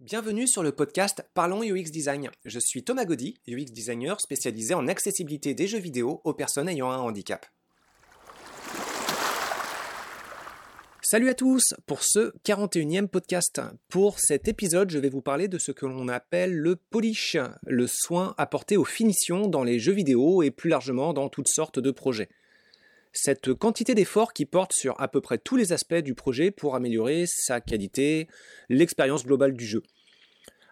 Bienvenue sur le podcast Parlons UX Design. Je suis Thomas Gaudy, UX designer spécialisé en accessibilité des jeux vidéo aux personnes ayant un handicap. Salut à tous pour ce 41e podcast. Pour cet épisode, je vais vous parler de ce que l'on appelle le polish, le soin apporté aux finitions dans les jeux vidéo et plus largement dans toutes sortes de projets cette quantité d'efforts qui porte sur à peu près tous les aspects du projet pour améliorer sa qualité, l'expérience globale du jeu.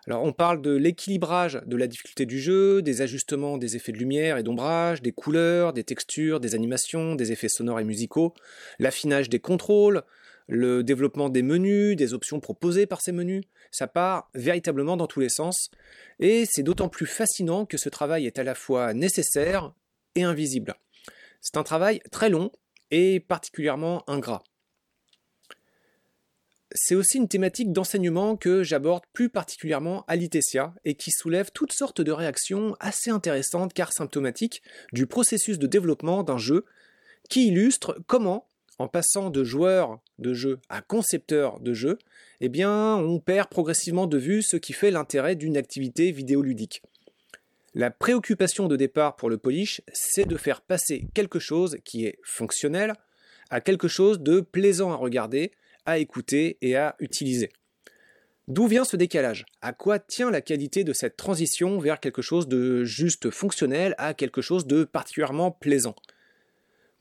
Alors on parle de l'équilibrage de la difficulté du jeu, des ajustements des effets de lumière et d'ombrage, des couleurs, des textures, des animations, des effets sonores et musicaux, l'affinage des contrôles, le développement des menus, des options proposées par ces menus. Ça part véritablement dans tous les sens et c'est d'autant plus fascinant que ce travail est à la fois nécessaire et invisible. C'est un travail très long et particulièrement ingrat. C'est aussi une thématique d'enseignement que j'aborde plus particulièrement à l'ITESIA et qui soulève toutes sortes de réactions assez intéressantes car symptomatiques du processus de développement d'un jeu qui illustre comment, en passant de joueur de jeu à concepteur de jeu, eh bien, on perd progressivement de vue ce qui fait l'intérêt d'une activité vidéoludique. La préoccupation de départ pour le polish, c'est de faire passer quelque chose qui est fonctionnel à quelque chose de plaisant à regarder, à écouter et à utiliser. D'où vient ce décalage? À quoi tient la qualité de cette transition vers quelque chose de juste fonctionnel à quelque chose de particulièrement plaisant?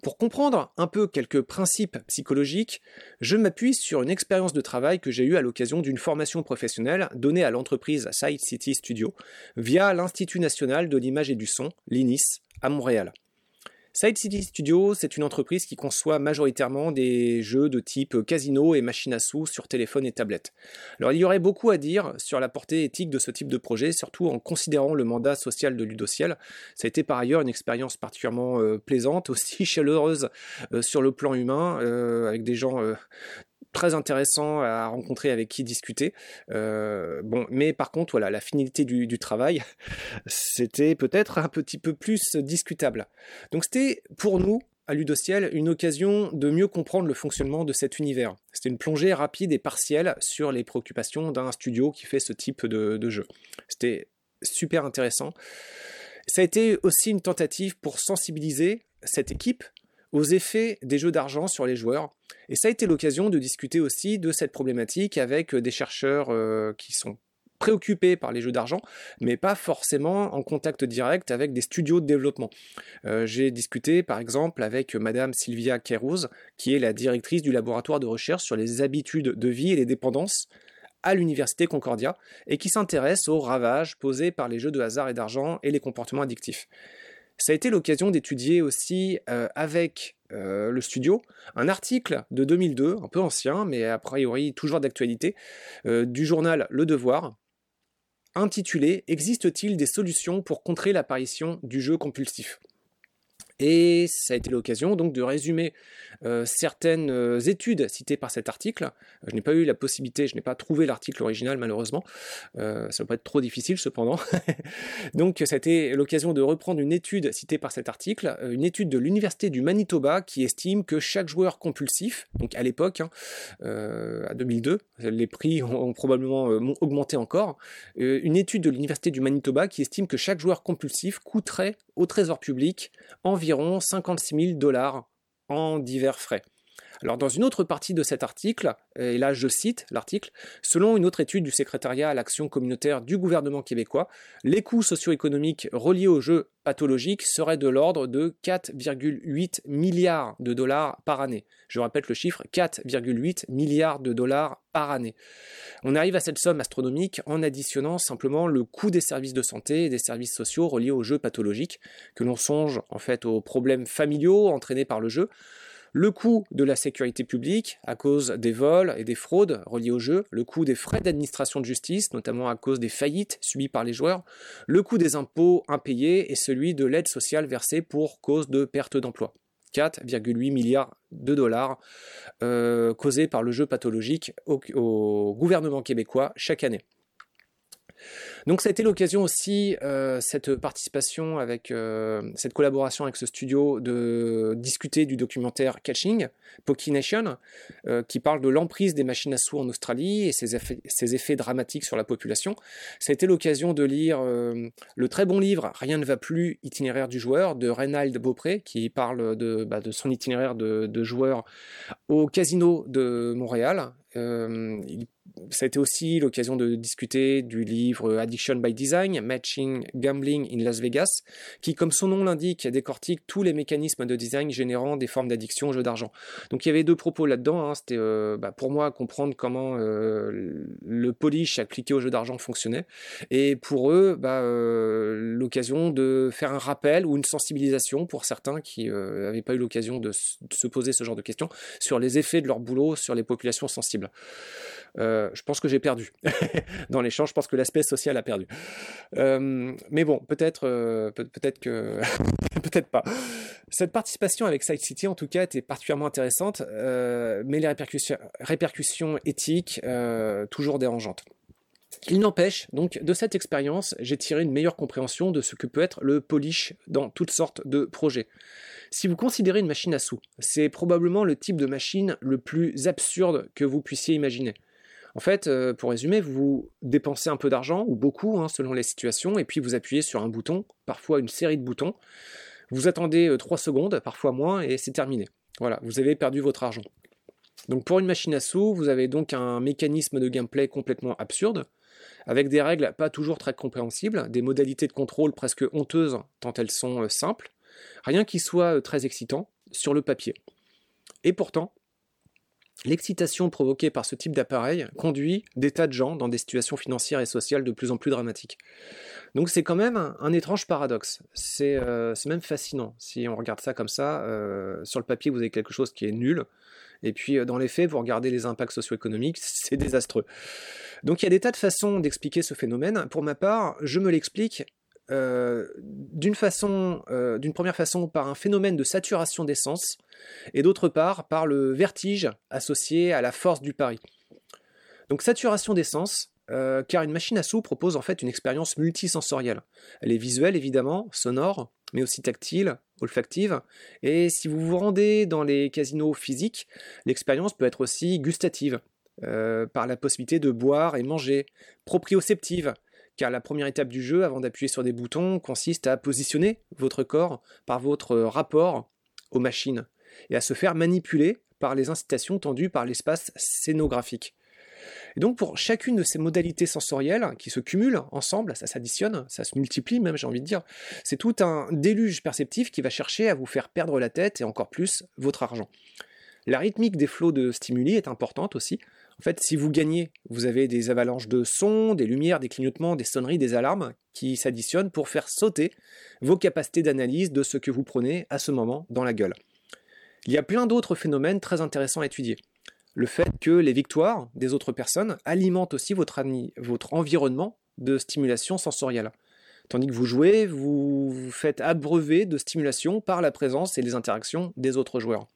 Pour comprendre un peu quelques principes psychologiques, je m'appuie sur une expérience de travail que j'ai eue à l'occasion d'une formation professionnelle donnée à l'entreprise Side City Studio via l'Institut national de l'image et du son, l'INIS, à Montréal. Side City Studio, c'est une entreprise qui conçoit majoritairement des jeux de type casino et machine à sous sur téléphone et tablette. Alors il y aurait beaucoup à dire sur la portée éthique de ce type de projet, surtout en considérant le mandat social de Ludociel. Ça a été par ailleurs une expérience particulièrement euh, plaisante, aussi chaleureuse euh, sur le plan humain, euh, avec des gens très intéressant à rencontrer avec qui discuter. Euh, bon, mais par contre, voilà, la finalité du, travail, c'était peut-être un petit peu plus discutable. Donc c'était pour nous à Ludociel une occasion de mieux comprendre le fonctionnement de cet univers. C'était une plongée rapide et partielle sur les préoccupations d'un studio qui fait ce type de, de jeu. C'était super intéressant. Ça a été aussi une tentative pour sensibiliser cette équipe aux effets des jeux d'argent sur les joueurs. Et ça a été l'occasion de discuter aussi de cette problématique avec des chercheurs euh, qui sont préoccupés par les jeux d'argent, mais pas forcément en contact direct avec des studios de développement. Euh, j'ai discuté par exemple avec Madame Sylvia Kérouz, qui est la directrice du laboratoire de recherche sur les habitudes de vie et les dépendances à l'université Concordia, et qui s'intéresse aux ravages posés par les jeux de hasard et d'argent et les comportements addictifs. Ça a été l'occasion d'étudier aussi euh, avec euh, le studio un article de 2002, un peu ancien, mais a priori toujours d'actualité, euh, du journal Le Devoir, intitulé Existe-t-il des solutions pour contrer l'apparition du jeu compulsif? Et ça a été l'occasion donc de résumer euh, certaines euh, études citées par cet article. Je n'ai pas eu la possibilité, je n'ai pas trouvé l'article original malheureusement. Euh, ça va pas être trop difficile cependant. donc ça a été l'occasion de reprendre une étude citée par cet article, une étude de l'université du Manitoba qui estime que chaque joueur compulsif, donc à l'époque, hein, à 2002, les prix ont, probablement augmenté encore. une étude de l'université du Manitoba qui estime que chaque joueur compulsif coûterait au trésor public environ 56 000 dollars en divers frais. Alors dans une autre partie de cet article, et là je cite l'article, selon une autre étude du secrétariat à l'action communautaire du gouvernement québécois, les coûts socio-économiques reliés aux jeux pathologiques seraient de l'ordre de 4,8 milliards de dollars par année. Je répète le chiffre, 4,8 milliards de dollars par année. On arrive à cette somme astronomique en additionnant simplement le coût des services de santé et des services sociaux reliés aux jeux pathologiques, que l'on songe en fait aux problèmes familiaux entraînés par le jeu, le coût de la sécurité publique à cause des vols et des fraudes reliées au jeu, le coût des frais d'administration de justice, notamment à cause des faillites subies par les joueurs, le coût des impôts impayés et celui de l'aide sociale versée pour cause de perte d'emploi. 4,8 milliards de dollars euh, causés par le jeu pathologique au gouvernement québécois chaque année. Donc ça a été l'occasion aussi, euh, cette participation avec euh, cette collaboration avec ce studio, de discuter du documentaire Catching, Poki Nation, euh, qui parle de l'emprise des machines à sous en Australie et ses effets, dramatiques sur la population. Ça a été l'occasion de lire le très bon livre Rien ne va plus, itinéraire du joueur de Reynald Beaupré, qui parle de, bah, son itinéraire de, joueur au casino de Montréal. Ça a été aussi l'occasion de discuter du livre Addiction by Design, Matching Gambling in Las Vegas, qui, comme son nom l'indique, décortique tous les mécanismes de design générant des formes d'addiction au jeu d'argent. Donc il y avait deux propos là-dedans. Hein. C'était euh, bah, pour moi comprendre comment euh, le polish appliqué au jeu d'argent fonctionnait, et pour eux, bah, euh, l'occasion de faire un rappel ou une sensibilisation pour certains qui n'avaient pas eu l'occasion de, se poser ce genre de questions sur les effets de leur boulot sur les populations sensibles. Je pense que j'ai perdu. Dans l'échange, je pense que l'aspect social a perdu. Euh, mais bon, peut-être euh, peut-être que... peut-être pas. Cette participation avec Side City, en tout cas, était particulièrement intéressante, mais les répercussions, répercussions éthiques, toujours dérangeantes. Il n'empêche, donc, de cette expérience, j'ai tiré une meilleure compréhension de ce que peut être le polish dans toutes sortes de projets. Si vous considérez une machine à sous, c'est probablement le type de machine le plus absurde que vous puissiez imaginer. En fait, euh, pour résumer, vous dépensez un peu d'argent, ou beaucoup, hein, selon les situations, et puis vous appuyez sur un bouton, parfois une série de boutons. Vous attendez 3 euh, secondes, parfois moins, et c'est terminé. Voilà, vous avez perdu votre argent. Donc pour une machine à sous, vous avez donc un mécanisme de gameplay complètement absurde, avec des règles pas toujours très compréhensibles, des modalités de contrôle presque honteuses tant elles sont euh, simples, rien qui soit très excitant sur le papier. Et pourtant, L'excitation provoquée par ce type d'appareil conduit des tas de gens dans des situations financières et sociales de plus en plus dramatiques. Donc c'est quand même un, étrange paradoxe. Euh, c'est même fascinant. Si on regarde ça comme ça, euh, sur le papier vous avez quelque chose qui est nul, et puis euh, dans les faits vous regardez les impacts socio-économiques, c'est désastreux. Donc il y a des tas de façons d'expliquer ce phénomène. Pour ma part, je me l'explique euh, d'une façon, euh, d'une première façon par un phénomène de saturation d'essence, et d'autre part par le vertige associé à la force du pari. Donc saturation d'essence, euh, car une machine à sous propose en fait une expérience multisensorielle. Elle est visuelle évidemment, sonore, mais aussi tactile, olfactive, et si vous vous rendez dans les casinos physiques, l'expérience peut être aussi gustative, par la possibilité de boire et manger, proprioceptive, car la première étape du jeu, avant d'appuyer sur des boutons, consiste à positionner votre corps par votre rapport aux machines, et à se faire manipuler par les incitations tendues par l'espace scénographique. Et donc pour chacune de ces modalités sensorielles qui se cumulent ensemble, ça s'additionne, ça se multiplie même j'ai envie de dire, c'est tout un déluge perceptif qui va chercher à vous faire perdre la tête et encore plus votre argent. La rythmique des flots de stimuli est importante aussi, en fait, si vous gagnez, vous avez des avalanches de sons, des lumières, des clignotements, des sonneries, des alarmes qui s'additionnent pour faire sauter vos capacités d'analyse de ce que vous prenez à ce moment dans la gueule. Il y a plein d'autres phénomènes très intéressants à étudier. Le fait que les victoires des autres personnes alimentent aussi votre, environnement de stimulation sensorielle. Tandis que vous jouez, vous vous faites abreuver de stimulation par la présence et les interactions des autres joueurs.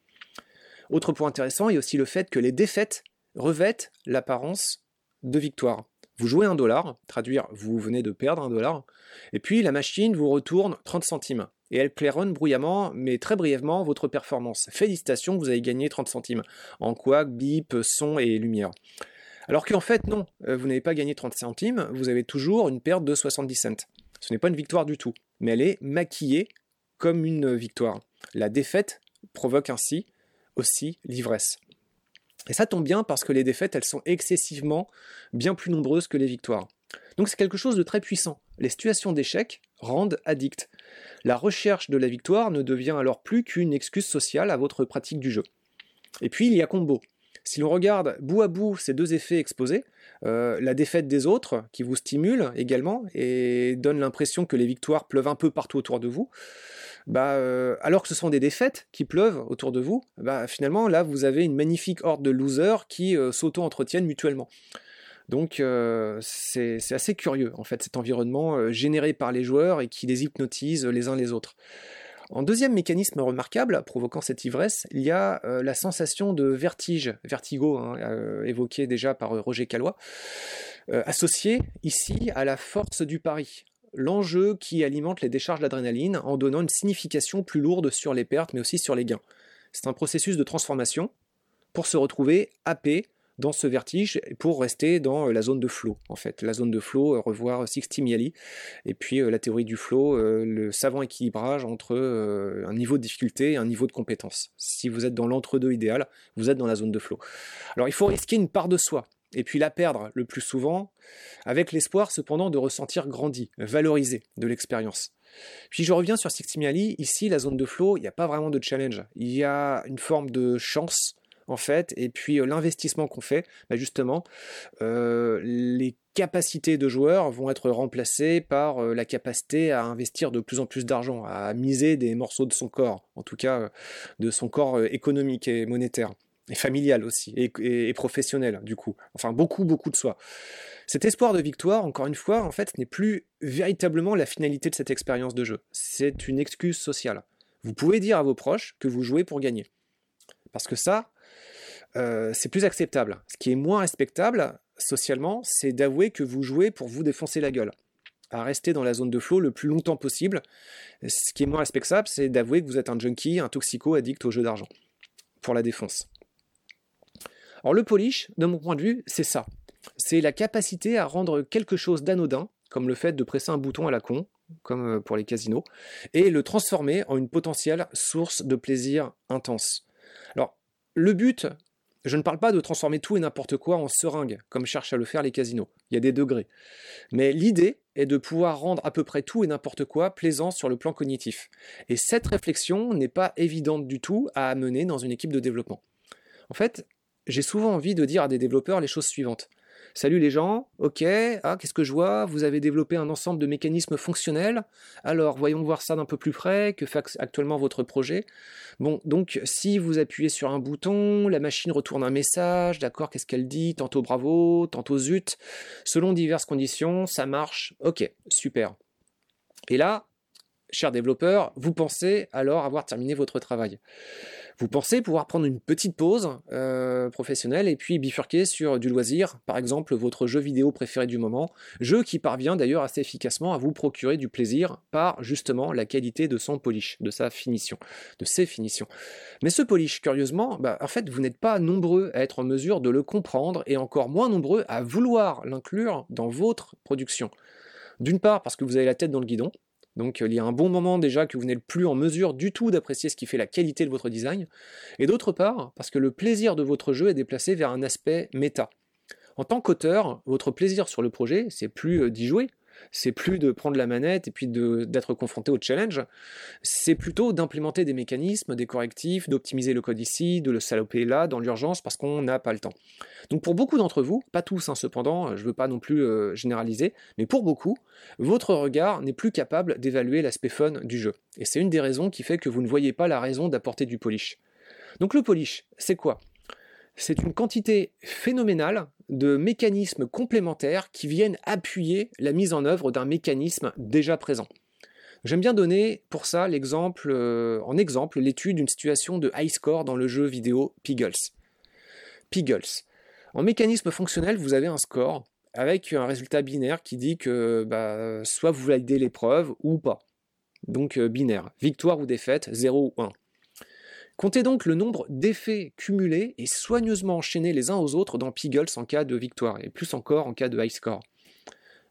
Autre point intéressant est aussi le fait que les défaites revêtent l'apparence de victoire. Vous jouez un dollar, traduire vous venez de perdre un dollar, et puis la machine vous retourne 30 centimes. Et elle claironne bruyamment, mais très brièvement, votre performance. Félicitations, vous avez gagné 30 centimes. En quoi bip, son et lumière. Alors qu'en fait, non, euh, vous n'avez pas gagné 30 centimes, vous avez toujours une perte de 70 cents. Ce n'est pas une victoire du tout, mais elle est maquillée comme une victoire. La défaite provoque ainsi aussi l'ivresse. Et ça tombe bien parce que les défaites, elles sont excessivement bien plus nombreuses que les victoires. Donc c'est quelque chose de très puissant. Les situations d'échec rendent addict. La recherche de la victoire ne devient alors plus qu'une excuse sociale à votre pratique du jeu. Et puis il y a combo. Si l'on regarde bout à bout ces deux effets exposés, euh, la défaite des autres, qui vous stimule également, et donne l'impression que les victoires pleuvent un peu partout autour de vous, bah, euh, alors que ce sont des défaites qui pleuvent autour de vous, bah, finalement, là, vous avez une magnifique horde de losers qui euh, s'auto-entretiennent mutuellement. Donc euh, c'est assez curieux, en fait, cet environnement généré par les joueurs et qui les hypnotise les uns les autres. En deuxième mécanisme remarquable provoquant cette ivresse, il y a euh, la sensation de vertige, vertigo, hein, euh, évoqué déjà par Roger Calois, associé ici à la force du pari, l'enjeu qui alimente les décharges d'adrénaline en donnant une signification plus lourde sur les pertes mais aussi sur les gains. C'est un processus de transformation pour se retrouver happé dans ce vertige pour rester dans euh, la zone de flow en fait. La zone de flow, euh, revoir Sixty Miali et puis euh, la théorie du flow, le savant équilibrage entre un niveau de difficulté et un niveau de compétence. Si vous êtes dans l'entre-deux idéal, vous êtes dans la zone de flow. Alors il faut risquer une part de soi et puis la perdre le plus souvent, avec l'espoir cependant de ressentir grandi, valorisé de l'expérience. Puis je reviens sur Sixtimiali, ici la zone de flow, il n'y a pas vraiment de challenge, il y a une forme de chance en fait, et puis euh, l'investissement qu'on fait, bah, justement, euh, les capacités de joueurs vont être remplacées par euh, la capacité à investir de plus en plus d'argent, à miser des morceaux de son corps, en tout cas de son corps économique et monétaire et familial aussi, et, professionnel du coup. Enfin, beaucoup, beaucoup de soi. Cet espoir de victoire, encore une fois, en fait, n'est plus véritablement la finalité de cette expérience de jeu. C'est une excuse sociale. Vous pouvez dire à vos proches que vous jouez pour gagner. Parce que ça, euh, c'est plus acceptable. Ce qui est moins respectable socialement, c'est d'avouer que vous jouez pour vous défoncer la gueule à rester dans la zone de flow le plus longtemps possible. Ce qui est moins respectable, c'est d'avouer que vous êtes un junkie, un toxico addict au jeu d'argent pour la défense. Alors le polish, de mon point de vue, c'est ça. C'est la capacité à rendre quelque chose d'anodin, comme le fait de presser un bouton à la con, comme euh, pour les casinos, et le transformer en une potentielle source de plaisir intense. Alors, le but, je ne parle pas de transformer tout et n'importe quoi en seringue, comme cherchent à le faire les casinos. Il y a des degrés. Mais l'idée est de pouvoir rendre à peu près tout et n'importe quoi plaisant sur le plan cognitif. Et cette réflexion n'est pas évidente du tout à amener dans une équipe de développement. En fait, j'ai souvent envie de dire à des développeurs les choses suivantes. Salut les gens, ok, ah, qu'est-ce que je vois? Vous avez développé un ensemble de mécanismes fonctionnels. Alors, voyons voir ça d'un peu plus près, que fait actuellement votre projet? Bon, donc, si vous appuyez sur un bouton, la machine retourne un message, d'accord, qu'est-ce qu'elle dit? Tantôt bravo, tantôt zut. Selon diverses conditions, ça marche, ok, super. Et là, cher développeur, vous pensez alors avoir terminé votre travail? Vous pensez pouvoir prendre une petite pause euh, professionnelle et puis bifurquer sur du loisir, par exemple votre jeu vidéo préféré du moment, jeu qui parvient d'ailleurs assez efficacement à vous procurer du plaisir par justement la qualité de son polish, de sa finition, de ses finitions. Mais ce polish, curieusement, bah, en fait vous n'êtes pas nombreux à être en mesure de le comprendre et encore moins nombreux à vouloir l'inclure dans votre production. D'une part parce que vous avez la tête dans le guidon, donc il y a un bon moment déjà que vous n'êtes plus en mesure du tout d'apprécier ce qui fait la qualité de votre design. Et d'autre part, parce que le plaisir de votre jeu est déplacé vers un aspect méta. En tant qu'auteur, votre plaisir sur le projet, c'est plus euh, d'y jouer, c'est plus de prendre la manette et puis d'être confronté au challenge, c'est plutôt d'implémenter des mécanismes, des correctifs, d'optimiser le code ici, de le saloper là, dans l'urgence, parce qu'on n'a pas le temps. Donc pour beaucoup d'entre vous, pas tous hein, cependant, je ne veux pas non plus euh, généraliser, mais pour beaucoup, votre regard n'est plus capable d'évaluer l'aspect fun du jeu. Et c'est une des raisons qui fait que vous ne voyez pas la raison d'apporter du polish. Donc le polish, c'est quoi? C'est une quantité phénoménale de mécanismes complémentaires qui viennent appuyer la mise en œuvre d'un mécanisme déjà présent. J'aime bien donner pour ça l'exemple, euh, en exemple l'étude d'une situation de high score dans le jeu vidéo Piggles. Piggles. En mécanisme fonctionnel, vous avez un score avec un résultat binaire qui dit que bah, soit vous validez l'épreuve ou pas. Donc euh, binaire, victoire ou défaite, 0 ou 1. Comptez donc le nombre d'effets cumulés et soigneusement enchaînés les uns aux autres dans Piggles en cas de victoire, et plus encore en cas de high score.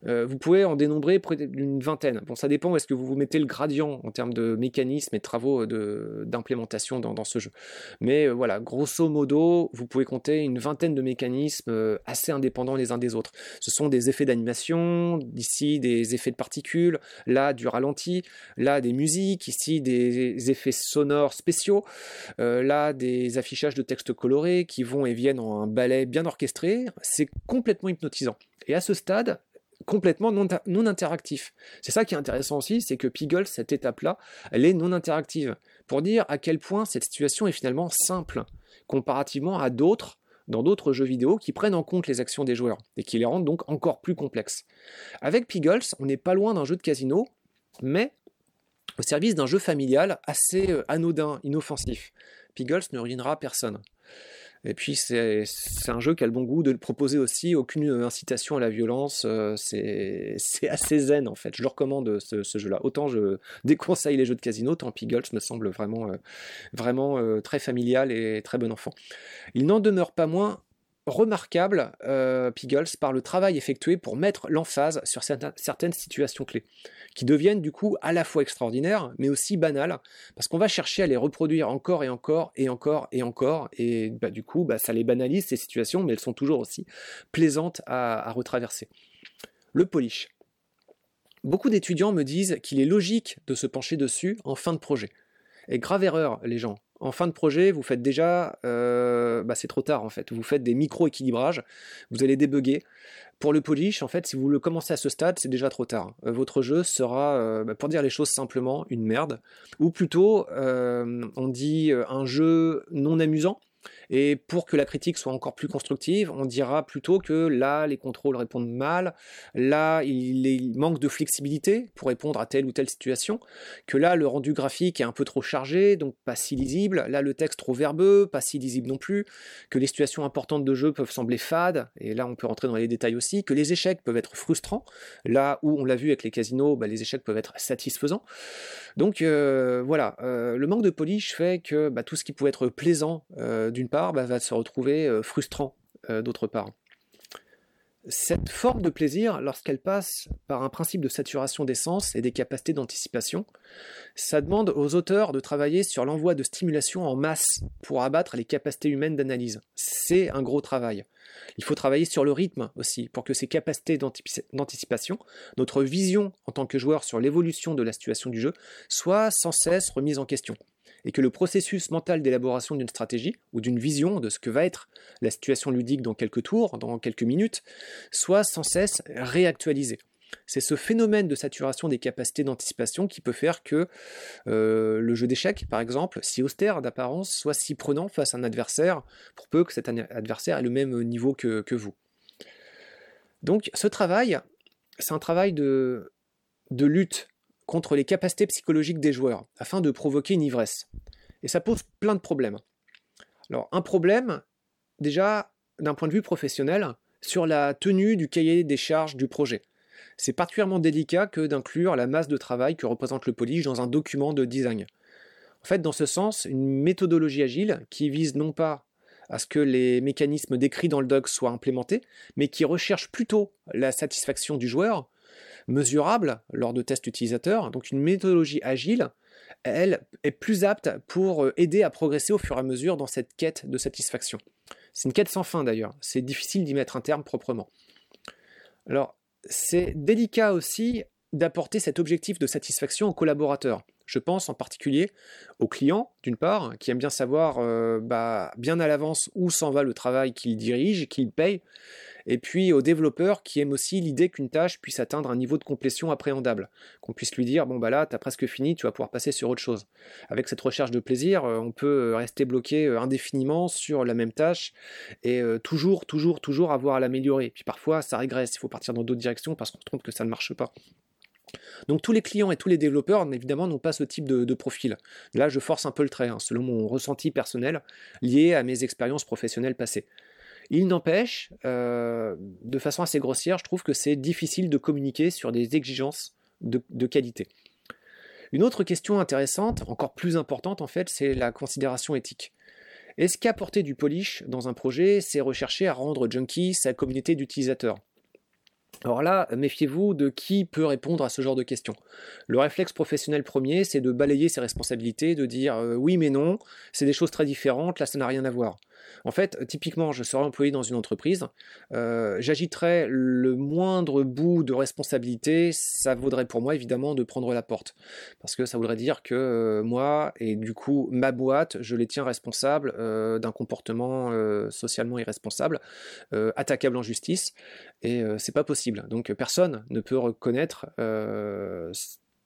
Euh, vous pouvez en dénombrer près d'une vingtaine. Bon, ça dépend est-ce que vous vous mettez le gradient en termes de mécanismes et de travaux d'implémentation dans, ce jeu. Mais euh, voilà, grosso modo, vous pouvez compter une vingtaine de mécanismes euh, assez indépendants les uns des autres. Ce sont des effets d'animation, ici des effets de particules, là du ralenti, là des musiques, ici des effets sonores spéciaux, là des affichages de textes colorés qui vont et viennent en un ballet bien orchestré. C'est complètement hypnotisant. Et à ce stade, complètement non, interactif. C'est ça qui est intéressant aussi, c'est que Piggle, cette étape-là, elle est non interactive. Pour dire à quel point cette situation est finalement simple, comparativement à d'autres dans d'autres jeux vidéo qui prennent en compte les actions des joueurs et qui les rendent donc encore plus complexes. Avec Piggles, on n'est pas loin d'un jeu de casino, mais au service d'un jeu familial assez euh, anodin, inoffensif. Piggles ne ruinera personne. Et puis c'est un jeu qui a le bon goût de le proposer aussi, aucune incitation à la violence, euh, c'est assez zen en fait, je le recommande ce, jeu-là. Autant je déconseille les jeux de casino, tant Piggles me semble vraiment, euh, vraiment très familial et très bon enfant. Il n'en demeure pas moins remarquable, euh, par le travail effectué pour mettre l'emphase sur certaines situations clés, qui deviennent du coup à la fois extraordinaires, mais aussi banales, parce qu'on va chercher à les reproduire encore et encore et encore et encore, et bah, du coup, bah, ça les banalise ces situations, mais elles sont toujours aussi plaisantes à retraverser. Le polish. Beaucoup d'étudiants me disent qu'il est logique de se pencher dessus en fin de projet. Et grave erreur, les gens en fin de projet, vous faites déjà, euh, bah c'est trop tard en fait, vous faites des micro-équilibrages, vous allez débugger. Pour le polish, en fait, si vous le commencez à ce stade, c'est déjà trop tard. Euh, votre jeu sera, euh, bah, pour dire les choses simplement, une merde. Ou plutôt, on dit un jeu non amusant, et pour que la critique soit encore plus constructive, on dira plutôt que là, les contrôles répondent mal, là, il, manque de flexibilité pour répondre à telle ou telle situation, que là, le rendu graphique est un peu trop chargé, donc pas si lisible, là, le texte trop verbeux, pas si lisible non plus, que les situations importantes de jeu peuvent sembler fades, et là, on peut rentrer dans les détails aussi, que les échecs peuvent être frustrants, là où on l'a vu avec les casinos, bah, les échecs peuvent être satisfaisants. Donc euh, voilà, euh, le manque de polish fait que bah, tout ce qui pouvait être plaisant euh, d'une part bah, va se retrouver frustrant d'autre part. Cette forme de plaisir, lorsqu'elle passe par un principe de saturation des sens et des capacités d'anticipation, ça demande aux auteurs de travailler sur l'envoi de stimulation en masse pour abattre les capacités humaines d'analyse. C'est un gros travail. Il faut travailler sur le rythme aussi, pour que ces capacités d'anticipation, notre vision en tant que joueur sur l'évolution de la situation du jeu, soient sans cesse remises en question. Et que le processus mental d'élaboration d'une stratégie ou d'une vision de ce que va être la situation ludique dans quelques tours, dans quelques minutes, soit sans cesse réactualisé. C'est ce phénomène de saturation des capacités d'anticipation qui peut faire que euh, le jeu d'échecs, par exemple, si austère d'apparence, soit si prenant face à un adversaire, pour peu que cet adversaire ait le même niveau que, vous. Donc ce travail, c'est un travail de, de lutte contre les capacités psychologiques des joueurs, afin de provoquer une ivresse. Et ça pose plein de problèmes. Alors un problème, déjà d'un point de vue professionnel, sur la tenue du cahier des charges du projet c'est particulièrement délicat que d'inclure la masse de travail que représente le polish dans un document de design. En fait, dans ce sens, une méthodologie agile qui vise non pas à ce que les mécanismes décrits dans le doc soient implémentés, mais qui recherche plutôt la satisfaction du joueur, mesurable lors de tests utilisateurs. Donc une méthodologie agile, elle est plus apte pour aider à progresser au fur et à mesure dans cette quête de satisfaction. C'est une quête sans fin d'ailleurs, c'est difficile d'y mettre un terme proprement. Alors, c'est délicat aussi d'apporter cet objectif de satisfaction aux collaborateurs. Je pense en particulier aux clients, d'une part, qui aiment bien savoir euh, bah, bien à l'avance où s'en va le travail qu'ils dirigent, qu'ils payent, et puis aux développeurs qui aiment aussi l'idée qu'une tâche puisse atteindre un niveau de complétion appréhendable, qu'on puisse lui dire bon bah là t'as presque fini, tu vas pouvoir passer sur autre chose. Avec cette recherche de plaisir, euh, on peut euh, rester bloqué indéfiniment sur la même tâche et toujours, toujours, toujours avoir à l'améliorer. Puis parfois ça régresse, il faut partir dans d'autres directions parce qu'on se trompe que ça ne marche pas. Donc tous les clients et tous les développeurs, évidemment, n'ont pas ce type de, profil. Là, je force un peu le trait, hein, selon mon ressenti personnel, lié à mes expériences professionnelles passées. Il n'empêche, euh, de façon assez grossière, je trouve que c'est difficile de communiquer sur des exigences de, qualité. Une autre question intéressante, encore plus importante en fait, c'est la considération éthique. Est-ce qu'apporter du polish dans un projet, c'est rechercher à rendre junkie sa communauté d'utilisateurs? Alors là, méfiez-vous de qui peut répondre à ce genre de questions. Le réflexe professionnel premier, c'est de balayer ses responsabilités, de dire euh, oui mais non, c'est des choses très différentes, là ça n'a rien à voir. En fait, typiquement, je serais employé dans une entreprise, euh, j'agiterais le moindre bout de responsabilité, ça vaudrait pour moi évidemment de prendre la porte. Parce que ça voudrait dire que euh, moi, et du coup ma boîte, je les tiens responsables euh, d'un comportement socialement irresponsable, attaquable en justice, et c'est pas possible. Donc personne ne peut reconnaître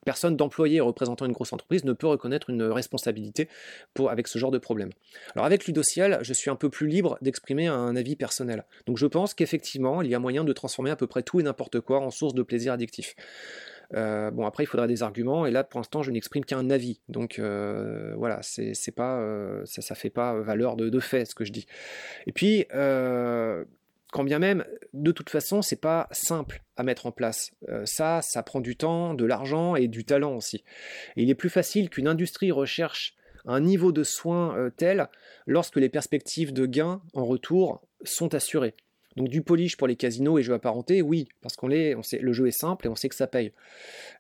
personne d'employé représentant une grosse entreprise ne peut reconnaître une responsabilité pour, avec ce genre de problème. Alors avec Ludociel, je suis un peu plus libre d'exprimer un avis personnel. Donc je pense qu'effectivement, il y a moyen de transformer à peu près tout et n'importe quoi en source de plaisir addictif. Euh, bon, après, il faudrait des arguments, et là, pour l'instant, je n'exprime qu'un avis. Donc, euh, voilà, c'est pas, ça, ça fait pas valeur de, fait, ce que je dis. Et puis, quand bien même, de toute façon, c'est pas simple à mettre en place. ça, ça prend du temps, de l'argent et du talent aussi. Il est plus facile qu'une industrie recherche un niveau de soins tel lorsque les perspectives de gains en retour sont assurées. Donc du polish pour les casinos et jeux apparentés, oui, parce qu'on on sait, le jeu est simple et on sait que ça paye.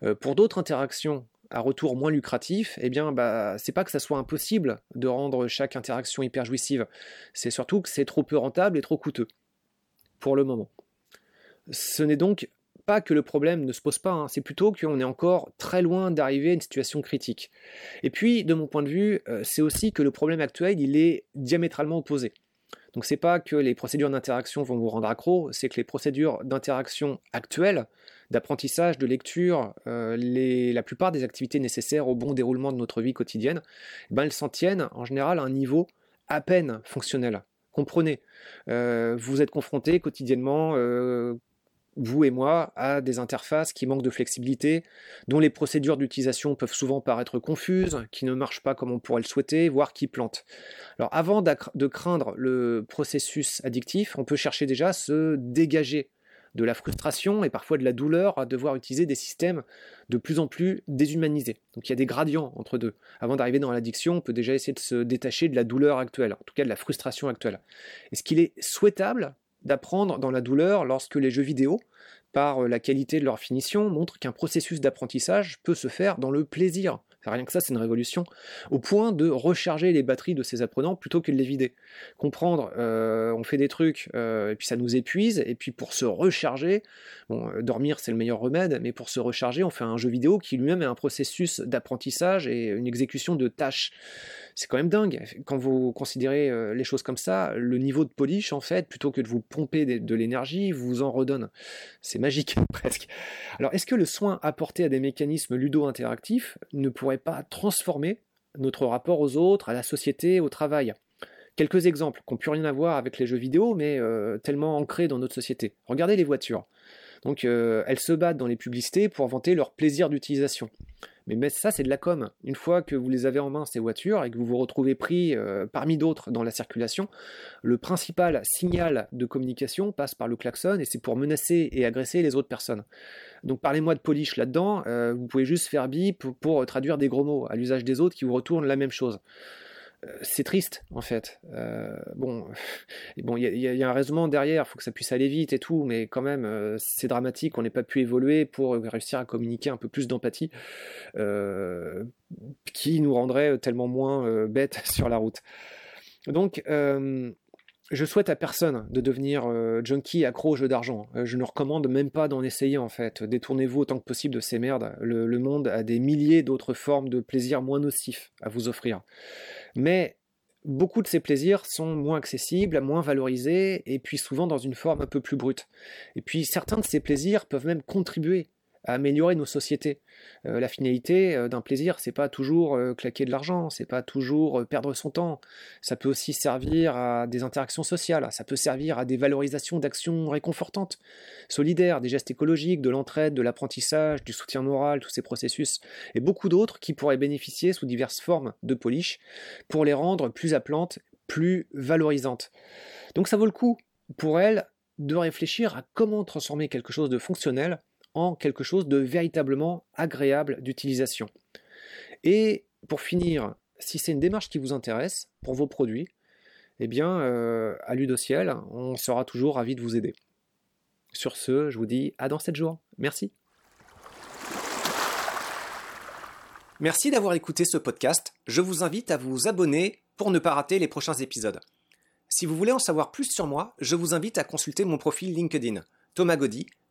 Euh, pour d'autres interactions à retour moins lucratif, eh bien, bah, c'est pas que ça soit impossible de rendre chaque interaction hyper jouissive. C'est surtout que c'est trop peu rentable et trop coûteux. Pour le moment. Ce n'est donc pas que le problème ne se pose pas, hein, c'est plutôt qu'on est encore très loin d'arriver à une situation critique. Et puis, de mon point de vue, euh, c'est aussi que le problème actuel, il est diamétralement opposé. Donc c'est pas que les procédures d'interaction vont vous rendre accro, c'est que les procédures d'interaction actuelles, d'apprentissage, de lecture, euh, la plupart des activités nécessaires au bon déroulement de notre vie quotidienne, eh ben elles s'en tiennent en général à un niveau à peine fonctionnel. Comprenez, euh, vous êtes confronté quotidiennement euh, vous et moi, à des interfaces qui manquent de flexibilité, dont les procédures d'utilisation peuvent souvent paraître confuses, qui ne marchent pas comme on pourrait le souhaiter, voire qui plantent. Alors avant de craindre le processus addictif, on peut chercher déjà à se dégager de la frustration et parfois de la douleur à devoir utiliser des systèmes de plus en plus déshumanisés. Donc il y a des gradients entre deux. Avant d'arriver dans l'addiction, on peut déjà essayer de se détacher de la douleur actuelle, en tout cas de la frustration actuelle. Est-ce qu'il est souhaitable d'apprendre dans la douleur lorsque les jeux vidéo, par euh, la qualité de leur finition, montrent qu'un processus d'apprentissage peut se faire dans le plaisir? Rien que ça, c'est une révolution. Au point de recharger les batteries de ces apprenants plutôt que de les vider. Comprendre, euh, on fait des trucs, euh, et puis ça nous épuise, et puis pour se recharger, bon, euh, dormir c'est le meilleur remède, mais pour se recharger, on fait un jeu vidéo qui lui-même est un processus d'apprentissage et une exécution de tâches. C'est quand même dingue. Quand vous considérez les choses comme ça, le niveau de polish, en fait, plutôt que de vous pomper de, de l'énergie, vous en redonne. C'est magique, presque. Alors, est-ce que le soin apporté à des mécanismes ludo-interactifs ne pourrait pas transformer notre rapport aux autres, à la société, au travail? Quelques exemples qui n'ont plus rien à voir avec les jeux vidéo, mais euh, tellement ancrés dans notre société. Regardez les voitures. Donc euh, elles se battent dans les publicités pour vanter leur plaisir d'utilisation. Mais, ça, c'est de la com. Une fois que vous les avez en main, ces voitures, et que vous vous retrouvez pris euh, parmi d'autres dans la circulation, le principal signal de communication passe par le klaxon, et c'est pour menacer et agresser les autres personnes. Donc parlez-moi de polish là-dedans, vous pouvez juste faire bip pour traduire des gros mots à l'usage des autres qui vous retournent la même chose. Euh, c'est triste en fait. Euh, bon, bon, il y, a un raisonnement derrière, il faut que ça puisse aller vite et tout, mais quand même, euh, c'est dramatique. On n'ait pas pu évoluer pour réussir à communiquer un peu plus d'empathie, qui nous rendrait tellement moins bêtes sur la route. Donc, je souhaite à personne de devenir junkie accro aux jeux d'argent. je ne recommande même pas d'en essayer en fait. Détournez-vous autant que possible de ces merdes. le monde a des milliers d'autres formes de plaisir moins nocifs à vous offrir. Mais beaucoup de ces plaisirs sont moins accessibles, moins valorisés, et puis souvent dans une forme un peu plus brute. Et puis certains de ces plaisirs peuvent même contribuer améliorer nos sociétés. Euh, la finalité euh, d'un plaisir, c'est pas toujours euh, claquer de l'argent, c'est pas toujours perdre son temps. Ça peut aussi servir à des interactions sociales, ça peut servir à des valorisations d'actions réconfortantes, solidaires, des gestes écologiques, de l'entraide, de l'apprentissage, du soutien moral, tous ces processus, et beaucoup d'autres qui pourraient bénéficier sous diverses formes de polish pour les rendre plus appelantes, plus valorisantes. Donc ça vaut le coup pour elles de réfléchir à comment transformer quelque chose de fonctionnel en quelque chose de véritablement agréable d'utilisation. Et pour finir, si c'est une démarche qui vous intéresse pour vos produits, eh bien, euh, à Ludociel, on sera toujours ravi de vous aider. Sur ce, je vous dis à dans 7 jours. Merci. Merci d'avoir écouté ce podcast. Je vous invite à vous abonner pour ne pas rater les prochains épisodes. Si vous voulez en savoir plus sur moi, je vous invite à consulter mon profil LinkedIn, Thomas Gaudy,